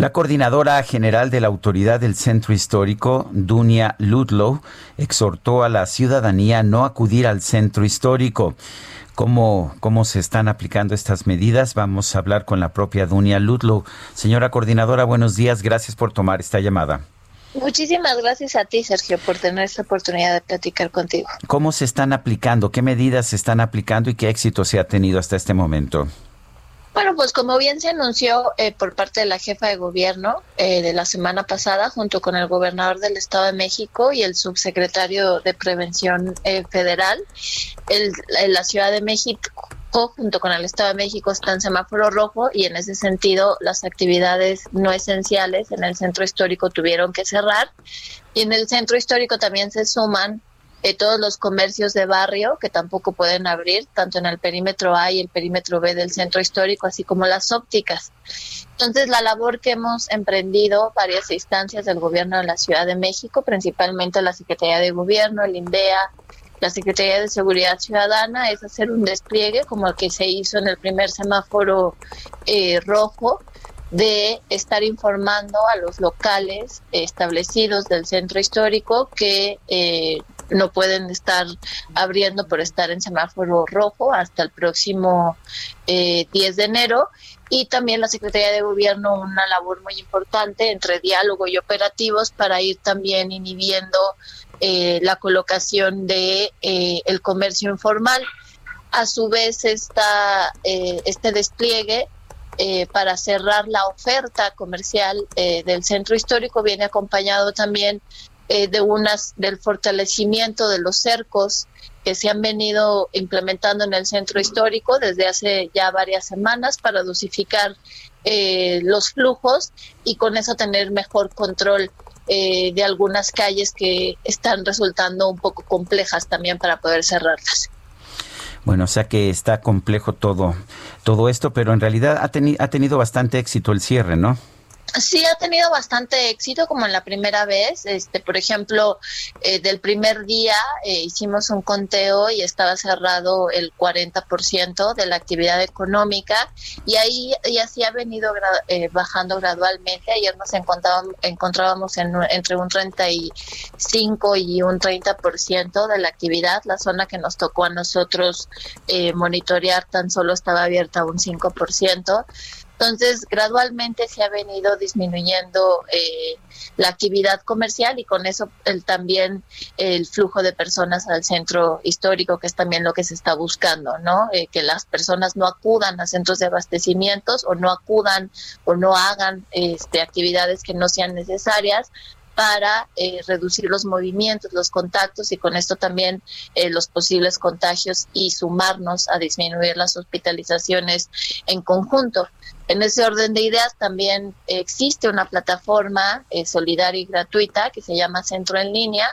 La coordinadora general de la Autoridad del Centro Histórico, Dunia Ludlow, exhortó a la ciudadanía a no acudir al centro histórico. ¿Cómo, ¿Cómo se están aplicando estas medidas? Vamos a hablar con la propia Dunia Ludlow. Señora coordinadora, buenos días. Gracias por tomar esta llamada. Muchísimas gracias a ti, Sergio, por tener esta oportunidad de platicar contigo. ¿Cómo se están aplicando? ¿Qué medidas se están aplicando y qué éxito se ha tenido hasta este momento? Bueno, pues como bien se anunció eh, por parte de la jefa de gobierno eh, de la semana pasada, junto con el gobernador del Estado de México y el subsecretario de Prevención eh, Federal, el, la Ciudad de México junto con el Estado de México está en semáforo rojo y en ese sentido las actividades no esenciales en el centro histórico tuvieron que cerrar. Y en el centro histórico también se suman eh, todos los comercios de barrio que tampoco pueden abrir, tanto en el perímetro A y el perímetro B del centro histórico, así como las ópticas. Entonces, la labor que hemos emprendido varias instancias del gobierno de la Ciudad de México, principalmente la Secretaría de Gobierno, el INDEA, la Secretaría de Seguridad Ciudadana, es hacer un despliegue como el que se hizo en el primer semáforo eh, rojo, de estar informando a los locales establecidos del centro histórico que eh, no pueden estar abriendo por estar en semáforo rojo hasta el próximo eh, 10 de enero. Y también la Secretaría de Gobierno una labor muy importante entre diálogo y operativos para ir también inhibiendo eh, la colocación de eh, el comercio informal. A su vez, esta, eh, este despliegue eh, para cerrar la oferta comercial eh, del centro histórico viene acompañado también eh, de unas del fortalecimiento de los cercos que se han venido implementando en el centro histórico desde hace ya varias semanas para dosificar eh, los flujos y con eso tener mejor control eh, de algunas calles que están resultando un poco complejas también para poder cerrarlas. Bueno, o sea que está complejo todo, todo esto, pero en realidad ha, teni ha tenido bastante éxito el cierre, ¿no? Sí, ha tenido bastante éxito como en la primera vez. Este, por ejemplo, eh, del primer día eh, hicimos un conteo y estaba cerrado el 40% de la actividad económica y ahí y así ha venido gra eh, bajando gradualmente. Ayer nos encontrábamos, encontrábamos en, entre un 35 y un 30% de la actividad. La zona que nos tocó a nosotros eh, monitorear tan solo estaba abierta un 5%. Entonces, gradualmente se ha venido disminuyendo eh, la actividad comercial y con eso el, también el flujo de personas al centro histórico, que es también lo que se está buscando, ¿no? Eh, que las personas no acudan a centros de abastecimientos o no acudan o no hagan este, actividades que no sean necesarias para eh, reducir los movimientos, los contactos y con esto también eh, los posibles contagios y sumarnos a disminuir las hospitalizaciones en conjunto. En ese orden de ideas también existe una plataforma eh, solidaria y gratuita que se llama Centro en Línea,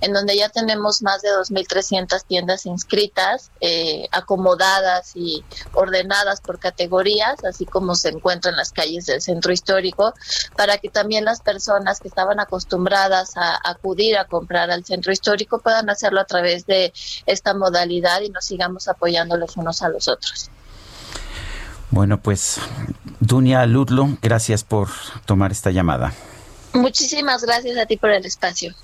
en donde ya tenemos más de 2.300 tiendas inscritas, eh, acomodadas y ordenadas por categorías, así como se encuentran en las calles del centro histórico, para que también las personas que estaban acostumbradas a acudir a comprar al centro histórico puedan hacerlo a través de esta modalidad y nos sigamos apoyando los unos a los otros. Bueno, pues Dunia Ludlo, gracias por tomar esta llamada. Muchísimas gracias a ti por el espacio.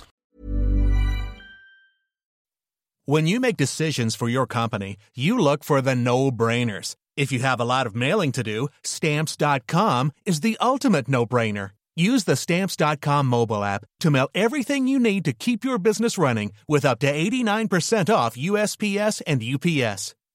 When you make decisions for your company, you look for the no-brainers. If you have a lot of mailing to do, stamps.com is the ultimate no-brainer. Use the stamps.com mobile app to mail everything you need to keep your business running with up to 89% off USPS and UPS.